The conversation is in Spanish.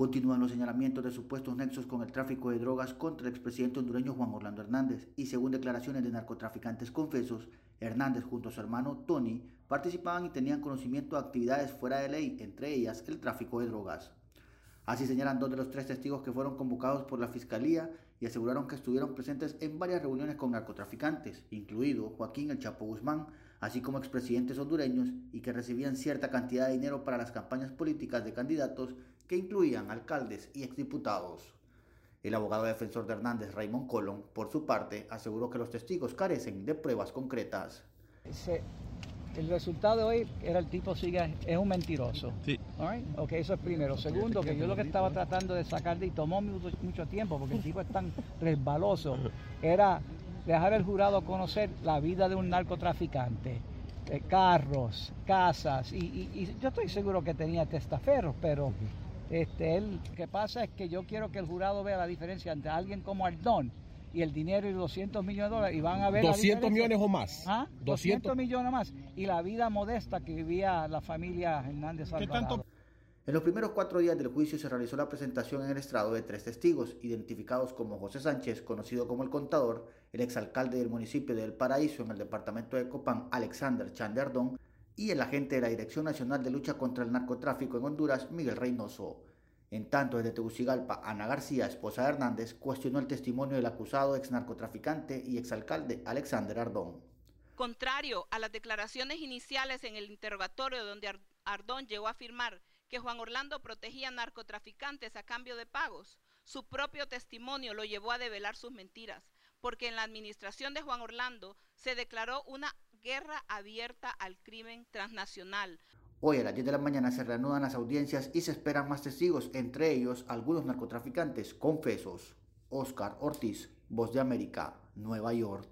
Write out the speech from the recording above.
Continúan los señalamientos de supuestos nexos con el tráfico de drogas contra el expresidente hondureño Juan Orlando Hernández y según declaraciones de narcotraficantes confesos, Hernández junto a su hermano Tony participaban y tenían conocimiento de actividades fuera de ley, entre ellas el tráfico de drogas. Así señalan dos de los tres testigos que fueron convocados por la Fiscalía y aseguraron que estuvieron presentes en varias reuniones con narcotraficantes, incluido Joaquín El Chapo Guzmán, así como expresidentes hondureños y que recibían cierta cantidad de dinero para las campañas políticas de candidatos que incluían alcaldes y exdiputados. El abogado defensor de Hernández, Raymond Colón, por su parte, aseguró que los testigos carecen de pruebas concretas el resultado de hoy era el tipo sigue, es un mentiroso. Sí. Ok, eso es primero. Segundo, que yo lo que estaba tratando de sacar de y tomó mucho, tiempo porque el tipo es tan resbaloso, era dejar al jurado conocer la vida de un narcotraficante. Eh, carros, casas, y, yo estoy seguro que tenía testaferros, pero este, él, lo que pasa es que yo quiero que el jurado vea la diferencia entre alguien como Ardón, y el dinero y 200 millones de dólares y van a ver 200 millones o más. ¿Ah? 200. millones más y la vida modesta que vivía la familia Hernández Alvarado. En los primeros cuatro días del juicio se realizó la presentación en el estrado de tres testigos, identificados como José Sánchez, conocido como el contador, el exalcalde del municipio de El Paraíso en el departamento de Copán, Alexander Chanderdón, y el agente de la Dirección Nacional de Lucha contra el Narcotráfico en Honduras, Miguel Reynoso. En tanto, desde Tegucigalpa, Ana García, esposa de Hernández, cuestionó el testimonio del acusado ex narcotraficante y exalcalde Alexander Ardón. Contrario a las declaraciones iniciales en el interrogatorio donde Ardón llegó a afirmar que Juan Orlando protegía narcotraficantes a cambio de pagos, su propio testimonio lo llevó a develar sus mentiras, porque en la administración de Juan Orlando se declaró una guerra abierta al crimen transnacional. Hoy a las 10 de la mañana se reanudan las audiencias y se esperan más testigos, entre ellos algunos narcotraficantes confesos. Oscar Ortiz, Voz de América, Nueva York.